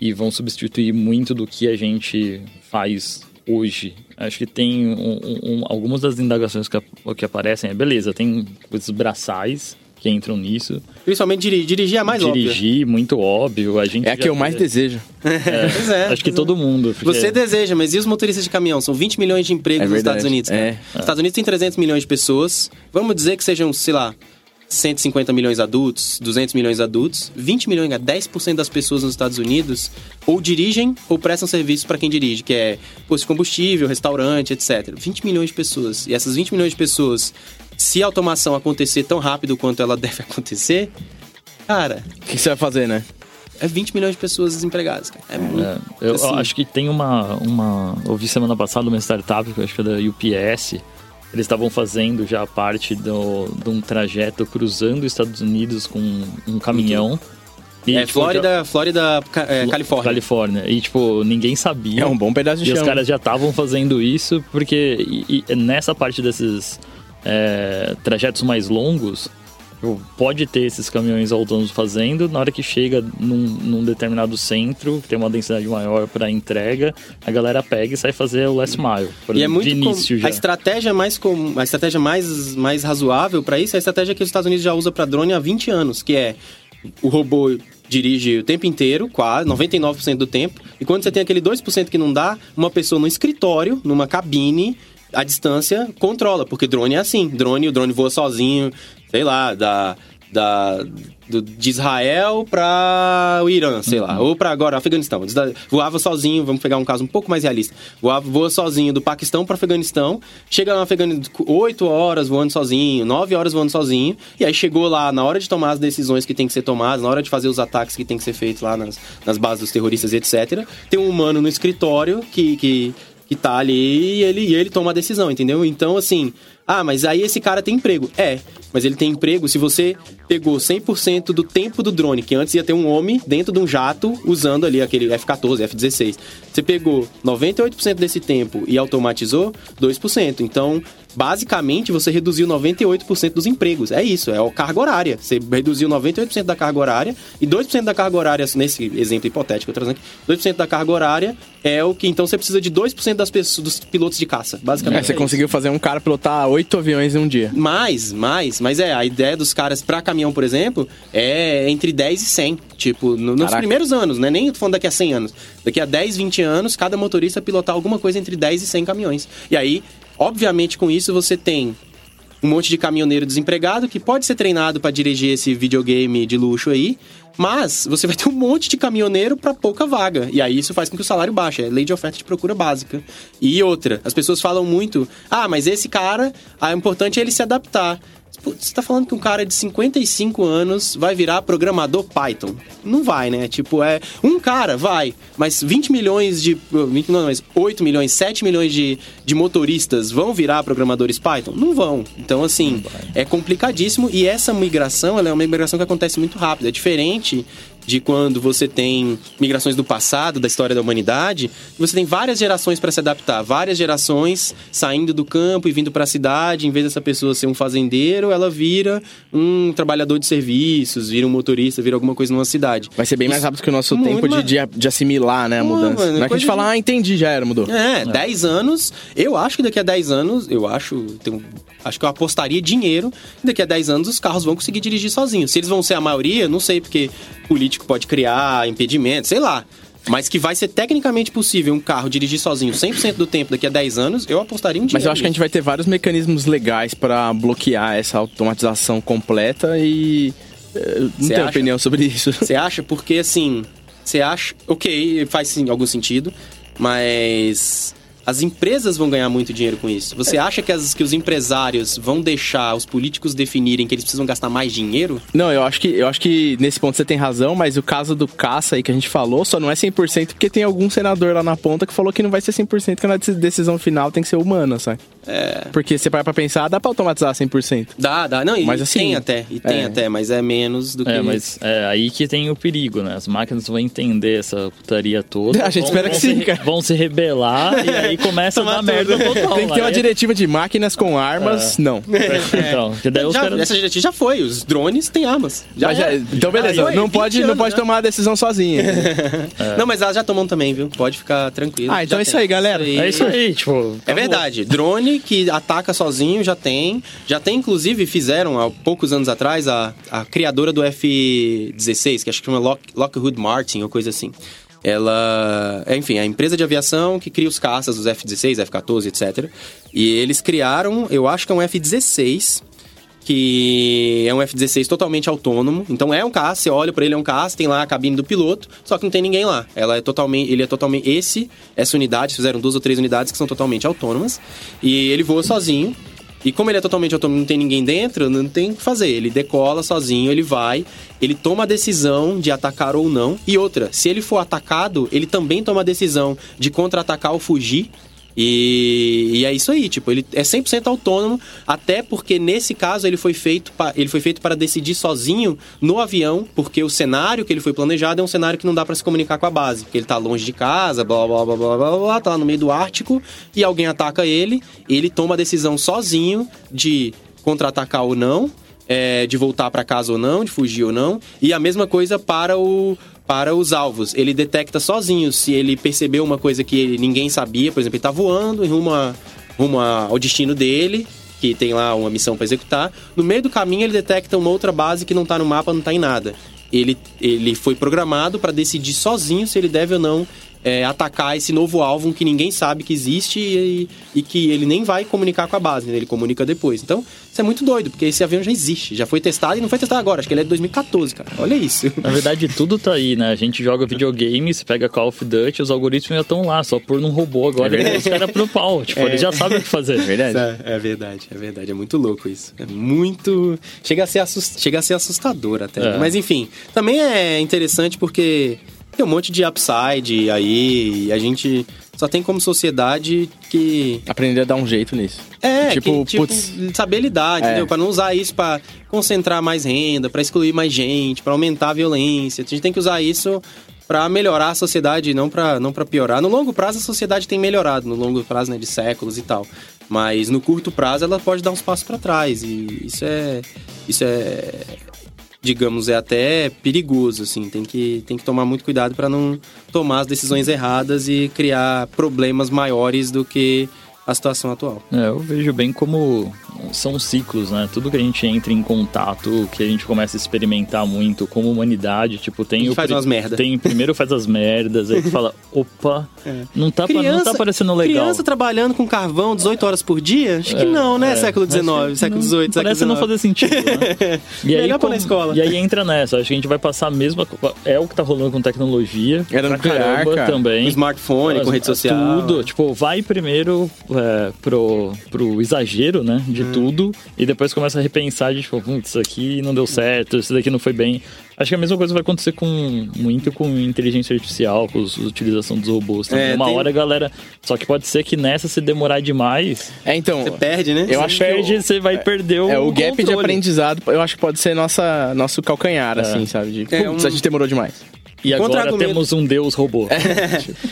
e vão substituir muito do que a gente faz hoje. Acho que tem um- um- algumas das indagações que, que aparecem. É beleza, tem coisas braçais que entram nisso. Principalmente dirigir, dirigir é a mais óbvio. Dirigir, muito óbvio. A gente É a que eu mais desejo. Pois é. Acho que todo mundo. porque- Você deseja, mas e os motoristas de caminhão? São 20 milhões de empregos É nos Estados Unidos. cara. é. Os Estados Unidos tem 300 milhões de pessoas. Vamos dizer que sejam, sei lá, 150 milhões adultos, 200 milhões adultos. 20 milhões, 10% das pessoas nos Estados Unidos ou dirigem ou prestam serviço para quem dirige, que é posto de combustível, restaurante, etc. 20 milhões de pessoas. E essas 20 milhões de pessoas, se a automação acontecer tão rápido quanto ela deve acontecer, cara, O que você vai fazer, né? é 20 milhões de pessoas desempregadas. Cara. É muito. É, eu assim. acho que tem uma, uma. Eu vi semana passada uma startup, que eu acho que é da UPS. Eles estavam fazendo já parte do, de um trajeto cruzando os Estados Unidos com um caminhão. E, É tipo, Flórida, Flórida, Ca- é, já- Califórnia. Califórnia. E, tipo, ninguém sabia. É um bom pedaço de E os chão. caras já estavam fazendo isso porque e- e nessa parte desses é, trajetos mais longos, pode ter esses caminhões autônomos fazendo, na hora que chega num, num determinado centro, que tem uma densidade maior para entrega, a galera pega e sai fazer o last mile. Por E é exemplo, muito de com- início já. a estratégia mais comum, a estratégia mais, mais razoável para isso é a estratégia que os Estados Unidos já usa para drone há 20 anos, que é o robô dirige o tempo inteiro, quase 99% do tempo, e quando você tem aquele 2% que não dá, uma pessoa no escritório, numa cabine, à distância, controla, porque drone é assim, drone, o drone voa sozinho, sei lá, da da, do- de Israel para o Irã, sei lá, ou para agora Afeganistão. Voava sozinho, vamos pegar um caso um pouco mais realista. Voava, voa sozinho do Paquistão para Afeganistão, chega no Afeganistão 8 horas voando sozinho, 9 horas voando sozinho, e aí chegou lá na hora de tomar as decisões que tem que ser tomadas, na hora de fazer os ataques que tem que ser feitos lá nas, nas bases dos terroristas, etc. Tem um humano no escritório que, que que tá ali e ele, e ele toma a decisão, entendeu? Então, assim, ah, mas aí esse cara tem emprego. É, mas ele tem emprego se você pegou 100% do tempo do drone, que antes ia ter um homem dentro de um jato usando ali aquele F-14, F-16. Você pegou 98% desse tempo e automatizou 2%. Então, basicamente, você reduziu 98% dos empregos. É isso, é a carga horária. Você reduziu 98% da carga horária e 2% da carga horária, nesse exemplo hipotético eu trazendo aqui, 2% da carga horária é o que então você precisa de 2% das pessoas, dos pilotos de caça, basicamente. É, você é conseguiu fazer um cara pilotar oito aviões em um dia. mais, mais, mas é, a ideia dos caras pra caminhão, por exemplo, é entre 10 e 100. Tipo, no- nos primeiros anos, né? Nem tô falando daqui a 100 anos. Daqui a 10, 20 anos, cada motorista pilotar alguma coisa entre 10 e 100 caminhões. E aí, obviamente, com isso você tem um monte de caminhoneiro desempregado que pode ser treinado pra dirigir esse videogame de luxo aí, mas você vai ter um monte de caminhoneiro pra pouca vaga. E aí isso faz com que o salário baixe. É lei de oferta de procura básica. E outra, as pessoas falam muito: "Ah, mas esse cara, ah, é importante ele se adaptar". Putz, Você tá falando que um cara de 55 anos vai virar programador Python? Não vai, né? Tipo, é. Um cara vai, mas 20 milhões de. 20, não, mas 8 milhões, 7 milhões de, de motoristas vão virar programadores Python? Não vão. Então, assim, é complicadíssimo e essa migração ela é uma migração que acontece muito rápido. É diferente de quando você tem migrações do passado, da história da humanidade, você tem várias gerações para se adaptar, várias gerações saindo do campo e vindo para a cidade, em vez dessa pessoa ser um fazendeiro, ela vira um trabalhador de serviços, vira um motorista, vira alguma coisa numa cidade. Vai ser bem mais rápido que o nosso tempo de, de, de assimilar, né, a mudança. mano, Não é que a gente coisa fala, de- ah, entendi, já era, mudou. É, 10 anos. Eu acho que daqui a 10 anos, eu acho, tenho- acho que eu apostaria dinheiro. que Daqui a 10 anos os carros vão conseguir dirigir sozinhos. Se eles vão ser a maioria, não sei, porque político pode criar impedimento, sei lá. Mas que vai ser tecnicamente possível um carro dirigir sozinho 100% do tempo daqui a 10 anos, eu apostaria um dinheiro. Mas eu acho que a gente vai ter vários mecanismos legais pra bloquear essa automatização completa e. eh, Não Cê tenho acha? opinião sobre isso. Você acha? Porque assim, você acha. Ok, faz sim algum sentido, mas. As empresas vão ganhar muito dinheiro com isso. Você acha que, as, que os empresários vão deixar os políticos definirem que eles precisam gastar mais dinheiro? Não, eu acho que eu acho que nesse ponto você tem razão, mas o caso do caça aí que a gente falou só não é 100% porque tem algum senador lá na ponta que falou que não vai ser 100% que na deci- decisão final tem que ser humana, sabe? É. Porque você para pra pensar, dá pra automatizar 100%. Dá, dá. Não, e Mas assim, tem até. E tem é. até, mas é menos do que. É, mas é aí que tem o perigo, né? As máquinas vão entender essa putaria toda. A gente vão, espera vão que sim, se, cara. Vão se rebelar e aí começa a merda total. Tem que ter uma diretiva de máquinas com armas, não. Então, que daí os Já- caras... Essa diretiva já foi. Os drones têm armas. Já, Mas já- é. então beleza, foi, não 20 pode, não anos pode já. tomar a decisão sozinha. Não, mas elas já tomam também, viu? Pode ficar tranquilo. Ah, então Já é isso tem. aí, galera. É isso aí, tipo... É verdade. Drone que ataca sozinho já tem. Já tem, inclusive, fizeram há poucos anos atrás a, a criadora do F-16, que acho que chama Lock, Lockheed Martin ou coisa assim. Ela. é, Enfim, a empresa de aviação que cria os caças, os F-16, F-14, etc. E eles criaram, eu acho que é um F-16 que é um F-16 totalmente autônomo. Então é um caça, você olha pra ele é um caça, tem lá a cabine do piloto, só que não tem ninguém lá. Ela é totalmente, ele é totalmente esse, essa unidade, fizeram duas ou três unidades que são totalmente autônomas e ele voa sozinho. E como ele é totalmente autônomo, não tem ninguém dentro, não tem o que fazer. Ele decola sozinho, ele vai, ele toma a decisão de atacar ou não. E outra, se ele for atacado, ele também toma a decisão de contra-atacar ou fugir. E, e é isso aí, tipo, ele é 100% autônomo, até porque nesse caso ele foi feito pa- ele foi feito para decidir sozinho no avião, porque o cenário que ele foi planejado é um cenário que não dá para se comunicar com a base, porque ele tá longe de casa, blá blá blá blá blá blá, tá lá no meio do Ártico e alguém ataca ele, ele toma a decisão sozinho de contra-atacar ou não, é, de voltar para casa ou não, de fugir ou não, e a mesma coisa para o para os alvos. Ele detecta sozinho se ele percebeu uma coisa que ninguém sabia, por exemplo, ele tá voando em rumo, a- rumo ao destino dele, que tem lá uma missão para executar. No meio do caminho ele detecta uma outra base que não tá no mapa, não tá em nada. Ele, ele foi programado para decidir sozinho se ele deve ou não é, atacar esse novo alvo que ninguém sabe que existe e, e que ele nem vai comunicar com a base, né? ele comunica depois. Então, isso é muito doido, porque esse avião já existe, já foi testado e não foi testado agora, acho que ele é de 2014, cara. Olha isso. Na verdade, tudo tá aí, né? A gente joga videogame, você pega Call of Duty, os algoritmos já estão lá, só por num robô agora. É verdade. os caras pro pau. Tipo, eles já sabem o que fazer. Verdade. É, é verdade, é verdade. É muito louco isso. É muito. Chega a ser, assust... Chega a ser assustador até. É. Mas enfim, também é interessante porque tem um monte de upside aí e a gente só tem como sociedade que. Aprender a dar um jeito nisso. É, Tipo, que, tipo putz. saber lidar, É. entendeu? Pra não usar isso pra concentrar mais renda, pra excluir mais gente, pra aumentar a violência. A gente tem que usar isso pra melhorar a sociedade, não pra não para piorar. No longo prazo a sociedade tem melhorado, no longo prazo, né, de séculos e tal. Mas no curto prazo ela pode dar uns passos pra trás e isso é isso é digamos é até perigoso assim, tem que tem que tomar muito cuidado pra não tomar as decisões erradas e criar problemas maiores do que a situação atual. É, eu vejo bem como são ciclos, né? Tudo que a gente entra em contato, que a gente começa a experimentar muito como humanidade, tipo, tem o faz umas merda. Tem primeiro faz as merdas, aí tu fala, opa, não tá pa- não tá parecendo legal. Criança trabalhando com carvão 18 horas por dia? Acho que É, não, né? é. século XIX, século XVIII, século Parece não fazer sentido, né? E Melhor pôr na escola. E aí entra nessa, acho que a gente vai passar a mesma. É o que tá rolando com tecnologia. Era nuclear, caramba cara. também. Com smartphone, com rede social. Tudo. Tipo, vai primeiro é, pro, pro exagero, né? De tudo e depois começa a repensar de tipo, putz, isso aqui não deu certo, isso daqui não foi bem. Acho que a mesma coisa vai acontecer com muito com inteligência artificial, com a utilização dos robôs. Então, É, uma tem- hora, galera. Só que pode ser que nessa, se demorar demais, É, então. Você perde, né? Eu você acho que perde, o- você vai perder o É, o gap de aprendizado, eu acho que pode ser nossa, nosso calcanhar, assim, sabe? De, É, putz, um- a gente demorou demais. E agora temos um deus robô.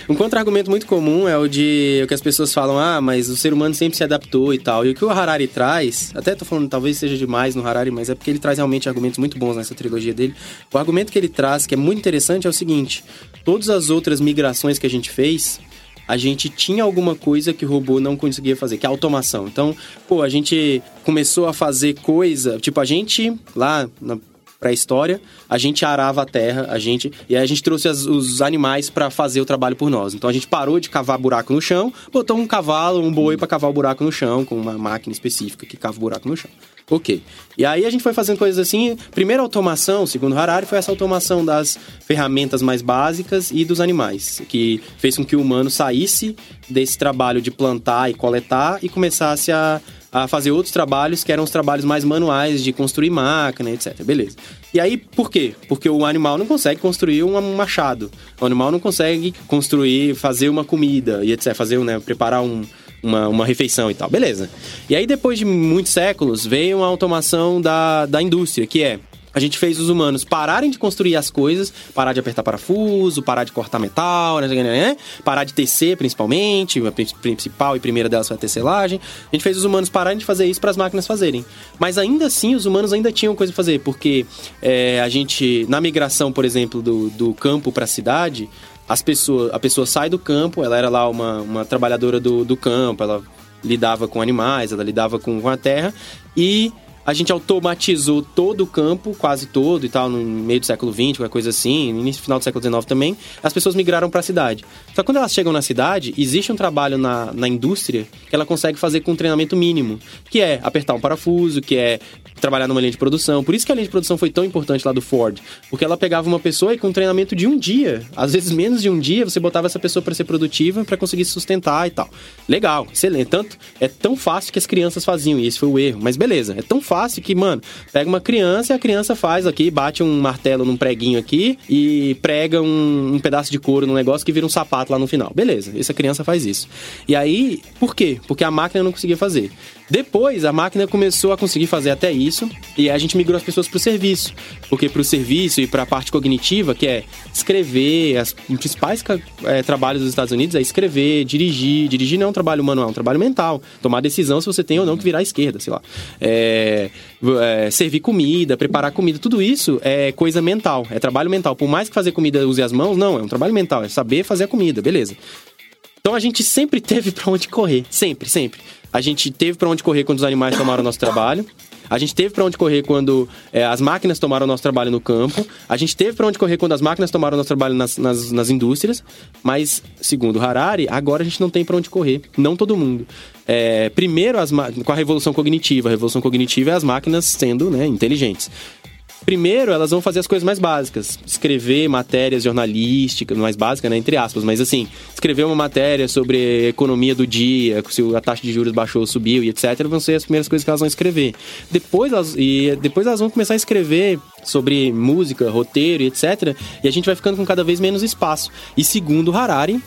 Um contra-argumento muito comum é o de o que as pessoas falam, ah, mas o ser humano sempre se adaptou e tal. E o que o Harari traz, até tô falando, talvez seja demais no Harari, mas é porque ele traz realmente argumentos muito bons nessa trilogia dele. O argumento que ele traz, que é muito interessante, é o seguinte: todas as outras migrações que a gente fez, a gente tinha alguma coisa que o robô não conseguia fazer, que é a automação. Então, pô, a gente começou a fazer coisa, tipo, a gente lá na pré-história, a gente arava a terra, a gente e aí a gente trouxe as- os animais para fazer o trabalho por nós. Então a gente parou de cavar buraco no chão, botou um cavalo, um boi para cavar o buraco no chão com uma máquina específica que cava o buraco no chão. Ok. E aí a gente foi fazendo coisas assim. Primeira automação, segundo Harari, foi essa automação das ferramentas mais básicas e dos animais, que fez com que o humano saísse desse trabalho de plantar e coletar e começasse a a fazer outros trabalhos que eram os trabalhos mais manuais de construir máquina, etc. Beleza. E aí, por quê? Porque o animal não consegue construir um machado. O animal não consegue construir, fazer uma comida e etc. Fazer, né, preparar um, uma, uma refeição e tal. Beleza. E aí, depois de muitos séculos, veio a automação da, da indústria, que é a gente fez os humanos pararem de construir as coisas, parar de apertar parafuso, parar de cortar metal, né, né, né, parar de tecer, principalmente. A pri- principal e primeira delas foi a tecelagem. A gente fez os humanos pararem de fazer isso para as máquinas fazerem. Mas ainda assim, os humanos ainda tinham coisa a fazer, porque é, a gente, na migração, por exemplo, do, do campo para a cidade, as pessoas, a pessoa sai do campo, ela era lá uma, uma trabalhadora do, do campo, ela lidava com animais, ela lidava com, com a terra e a gente automatizou todo o campo, quase todo e tal, no meio do século XX, qualquer coisa assim, no início final do século XIX também, as pessoas migraram para a cidade. Só que quando elas chegam na cidade, existe um trabalho na, na indústria que ela consegue fazer com um treinamento mínimo, que é apertar um parafuso, que é trabalhar numa linha de produção. Por isso que a linha de produção foi tão importante lá do Ford, porque ela pegava uma pessoa e com um treinamento de um dia, às vezes menos de um dia, você botava essa pessoa para ser produtiva, para conseguir se sustentar e tal. Legal, excelente. Tanto é tão fácil que as crianças faziam, e esse foi o erro. Mas beleza, é tão fácil que, mano, pega uma criança e a criança faz aqui, bate um martelo num preguinho aqui e prega um, um pedaço de couro num negócio que vira um sapato lá no final. Beleza, essa criança faz isso. E aí, por quê? Porque a máquina não conseguia fazer. Depois, a máquina começou a conseguir fazer até isso, e a gente migrou as pessoas para o serviço. Porque para o serviço e para a parte cognitiva, que é escrever, as os principais eh, trabalhos dos Estados Unidos é escrever, dirigir. Dirigir não é um trabalho manual, é um trabalho mental. Tomar decisão se você tem ou não que virar à esquerda, sei lá. É, é, servir comida, preparar comida, tudo isso é coisa mental, é trabalho mental. Por mais que fazer comida use as mãos, não, é um trabalho mental, é saber fazer a comida, beleza. Então a gente sempre teve pra onde correr, sempre, sempre. A gente teve pra onde correr quando os animais tomaram nosso trabalho. A gente teve pra onde correr quando é, as máquinas tomaram nosso trabalho no campo. A gente teve pra onde correr quando as máquinas tomaram nosso trabalho nas, nas, nas indústrias. Mas, segundo Harari, agora a gente não tem pra onde correr. Não todo mundo. É, primeiro, as com a revolução cognitiva. A revolução cognitiva é as máquinas sendo né, inteligentes. Primeiro, elas vão fazer as coisas mais básicas. Escrever matérias jornalísticas, mais básicas, né? Entre aspas, mas assim, escrever uma matéria sobre economia do dia, se a taxa de juros baixou ou subiu e etc. vão ser as primeiras coisas que elas vão escrever. Depois elas, e depois elas vão começar a escrever sobre música, roteiro e etc. E a gente vai ficando com cada vez menos espaço. E segundo Harari,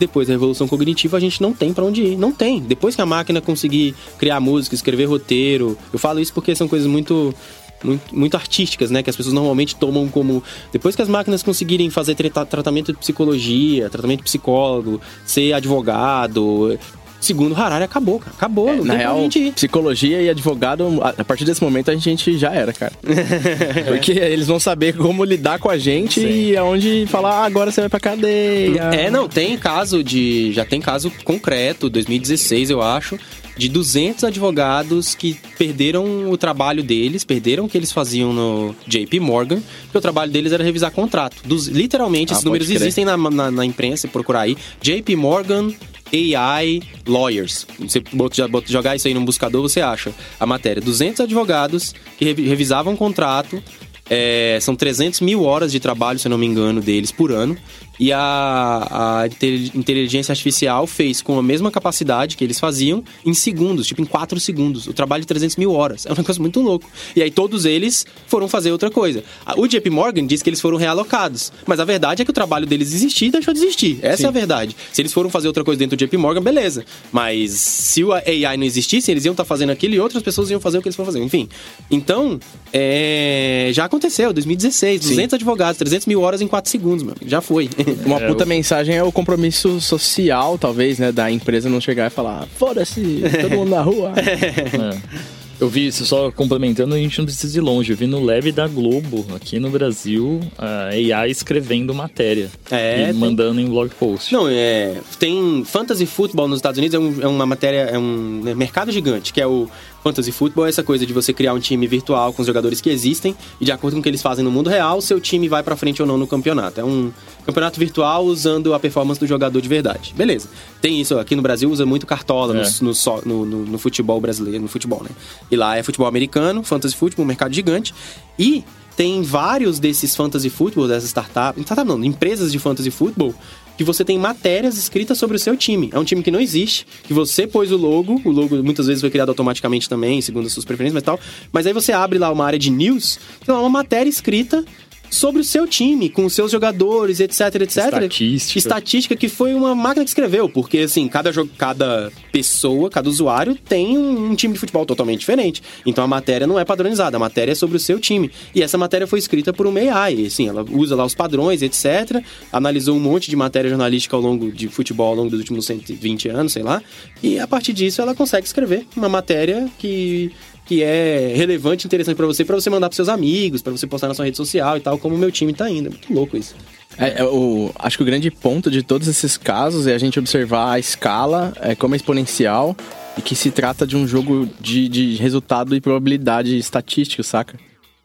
depois da revolução cognitiva a gente não tem pra onde ir, não tem. Depois que a máquina conseguir criar música, escrever roteiro, eu falo isso porque são coisas muito muito, artísticas, né, que as pessoas normalmente tomam como depois que as máquinas conseguirem fazer trata- tratamento de psicologia, tratamento de psicólogo, ser advogado, segundo Harari acabou, cara. Acabou, É, Na real, psicologia e advogado, a partir desse momento a gente já era, cara. Porque eles vão saber como lidar com a gente e aonde falar, ah, agora você vai pra cadeia. É, não, tem caso de. Já tem caso concreto, 2016, eu acho, de 200 advogados que perderam o trabalho deles, perderam o que eles faziam no JP Morgan, porque o trabalho deles era revisar contrato. Dos- literalmente, Ah, esses números crer. existem na, na, na imprensa, procurar aí. JP Morgan. AI Lawyers. Você bota- jogar isso aí num buscador, você acha a matéria. 200 advogados que revi- revisavam contrato, é, são 300 mil horas de trabalho, se eu não me engano, deles por ano. E a, a inteligência artificial fez com a mesma capacidade que eles faziam em segundos, tipo em 4 segundos. O trabalho de 300 mil horas. É um negócio muito louco. E aí todos eles foram fazer outra coisa. O JP Morgan diz que eles foram realocados, mas a verdade é que o trabalho deles existia e deixou de existir. Essa Sim. é a verdade. Se eles foram fazer outra coisa dentro do JP Morgan, beleza. Mas se o AI não existisse, eles iam estar fazendo aquilo e outras pessoas iam fazer o que eles foram fazer. Enfim. Então, é... já aconteceu, 2016, Sim. 200 advogados, 300 mil horas em 4 segundos, meu. Já foi. Uma é, puta eu... mensagem é o compromisso social, talvez, né? Da empresa não chegar e falar, foda-se, todo mundo na rua. é. Eu vi, só complementando, a gente não precisa ir longe. Eu vi no Lab da Globo, aqui no Brasil, a AI escrevendo matéria. É. E tem... mandando em blog post. Não, é. Tem Fantasy Football nos Estados Unidos, é, um, é uma matéria, é um mercado gigante, que é o Fantasy Football é essa coisa de você criar um time virtual com os jogadores que existem e de acordo com o que eles fazem no mundo real, seu time vai para frente ou não no campeonato. É um campeonato virtual usando a performance do jogador de verdade. Beleza. Tem isso aqui no Brasil, usa muito cartola é. no, no, no, no, futebol brasileiro, no futebol, né? E lá é futebol americano, fantasy football, um mercado gigante. E tem vários desses fantasy football, dessas startups, startup não, empresas de fantasy football que você tem matérias escritas sobre o seu time. É um time que não existe, que você pôs o logo, o logo muitas vezes foi criado automaticamente também, segundo as suas preferências, mas tal. Mas aí você abre lá uma área de news, tem lá uma matéria escrita sobre o seu time, com os seus jogadores, etc, etc. Estatística. Estatística que foi uma máquina que escreveu, porque assim, cada, cada pessoa, cada usuário tem um, um, time de futebol totalmente diferente. Então a matéria não é padronizada, a matéria é sobre o seu time. E essa matéria foi escrita por uma AI, assim, ela usa lá os padrões, etc. Analisou um monte de matéria jornalística ao longo de futebol ao longo dos últimos 120 anos, sei lá. E a partir disso ela consegue escrever uma matéria que que é relevante, interessante para você, para você mandar para seus amigos, para você postar na sua rede social e tal, como o meu time tá indo. É muito louco isso. É, é, o, acho que o grande ponto de todos esses casos é a gente observar a escala, é, como é exponencial, e que se trata de um jogo de, de resultado e probabilidade estatístico, saca?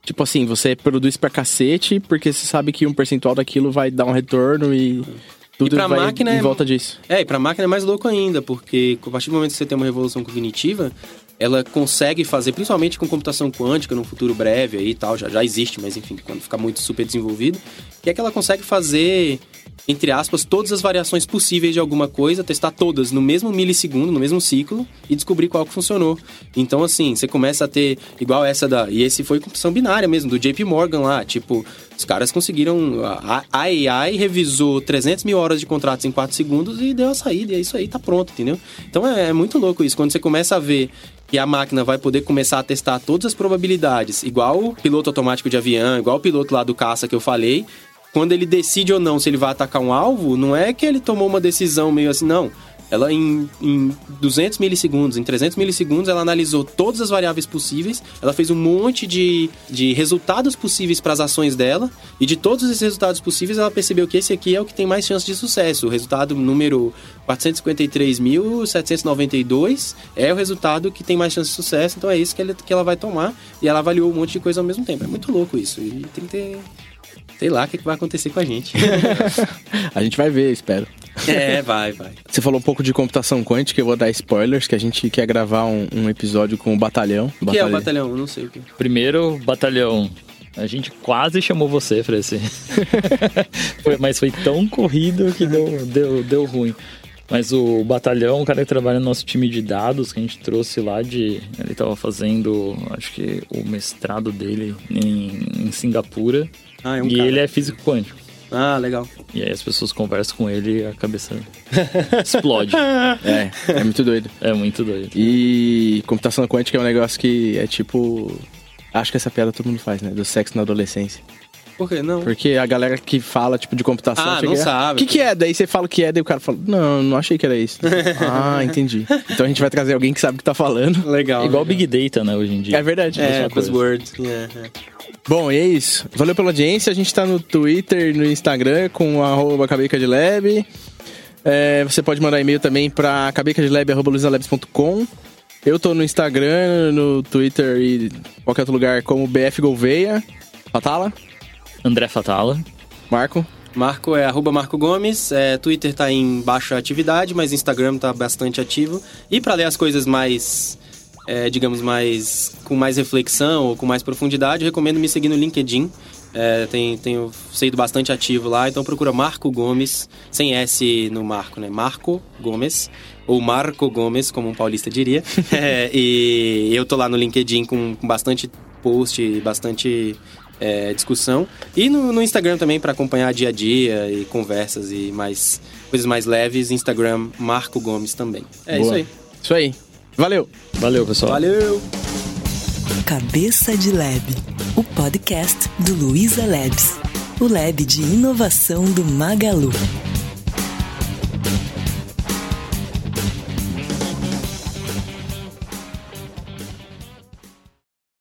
Tipo assim, você produz pra cacete porque você sabe que um percentual daquilo vai dar um retorno e tudo e pra vai máquina em é volta disso. É, e pra máquina é mais louco ainda, porque a partir do momento que você tem uma revolução cognitiva, ela consegue fazer, principalmente com computação quântica, num futuro breve aí e tal, já, já existe, mas enfim, quando ficar muito super desenvolvido, que é que ela consegue fazer, entre aspas, todas as variações possíveis de alguma coisa, testar todas no mesmo milissegundo, no mesmo ciclo, e descobrir qual que funcionou. Então, assim, você começa a ter, igual essa da. E esse foi computação binária mesmo, do JP Morgan lá, tipo, os caras conseguiram. A, AI revisou 300 mil horas de contratos em 4 segundos e deu a saída, e é isso aí, tá pronto, entendeu? Então é, é muito louco isso, quando você começa a ver que a máquina vai poder começar a testar todas as probabilidades, igual o piloto automático de avião, igual o piloto lá do caça que eu falei. Quando ele decide ou não se ele vai atacar um alvo, não é que ele tomou uma decisão meio assim, não. Ela, em, em 200 milissegundos, em 300 milissegundos, ela analisou todas as variáveis possíveis, ela fez um monte de, de resultados possíveis para as ações dela, e de todos esses resultados possíveis, ela percebeu que esse aqui é o que tem mais chance de sucesso. O resultado número 453.792 é o resultado que tem mais chance de sucesso, então é isso que ela, que ela vai tomar, e ela avaliou um monte de coisa ao mesmo tempo. É muito louco isso, e tem que ter sei lá o que, que vai acontecer com a gente. a gente vai ver, espero. É, vai, vai. Você falou um pouco de computação quântica, eu vou dar spoilers, que a gente quer gravar um, um episódio com o Batalhão. O que é o Batalhão? Eu não sei o que. Primeiro, Batalhão. A gente quase chamou você esse. foi, mas foi tão corrido que deu, deu, deu ruim. Mas o batalhão, o cara que trabalha no nosso time de dados, que a gente trouxe lá de. Ele estava fazendo, acho que o mestrado dele em, em Singapura. Ah, é um e cara. ele é físico quântico. Ah, legal. E aí as pessoas conversam com ele e a cabeça explode. É, é muito doido. É muito doido. E computação quântica é um negócio que é tipo. Acho que essa piada todo mundo faz, né? Do sexo na adolescência. Por que não? Porque a galera que fala, tipo, de computação... Ah, não sabe. O que, que é? Daí você fala o que é, daí o cara fala, não, não achei que era isso. ah, entendi. Então a gente vai trazer alguém que sabe o que tá falando. Legal. Igual legal. Big Data, né, hoje em dia. É verdade. É, buzzwords. Yeah, yeah. Bom, e é isso. Valeu pela audiência. A gente tá no Twitter, no Instagram, com arroba cabecadlab. É, você pode mandar e-mail também pra cabecadlab.com. Eu tô no Instagram, no Twitter e qualquer outro lugar como BF Gouveia. Fatala? André Fatala. Marco? Marco é arroba Marco Gomes, é, Twitter tá em baixa atividade, mas Instagram tá bastante ativo. E para ler as coisas mais, é, digamos, mais com mais reflexão ou com mais profundidade, recomendo me seguir no LinkedIn. É, tem, tenho sido bastante ativo lá, então procura Marco Gomes, sem S no Marco, né? Marco Gomes, ou Marco Gomes, como um paulista diria. É, e eu tô lá no LinkedIn com, com bastante post, bastante é, discussão. E no, no Instagram também para acompanhar dia a dia e conversas e mais coisas mais leves. Instagram Marco Gomes também. É Boa. isso aí. Isso aí. Valeu! Valeu, pessoal. Valeu! Cabeça de Lab, o podcast do Luiza Labs, o lab de inovação do Magalu.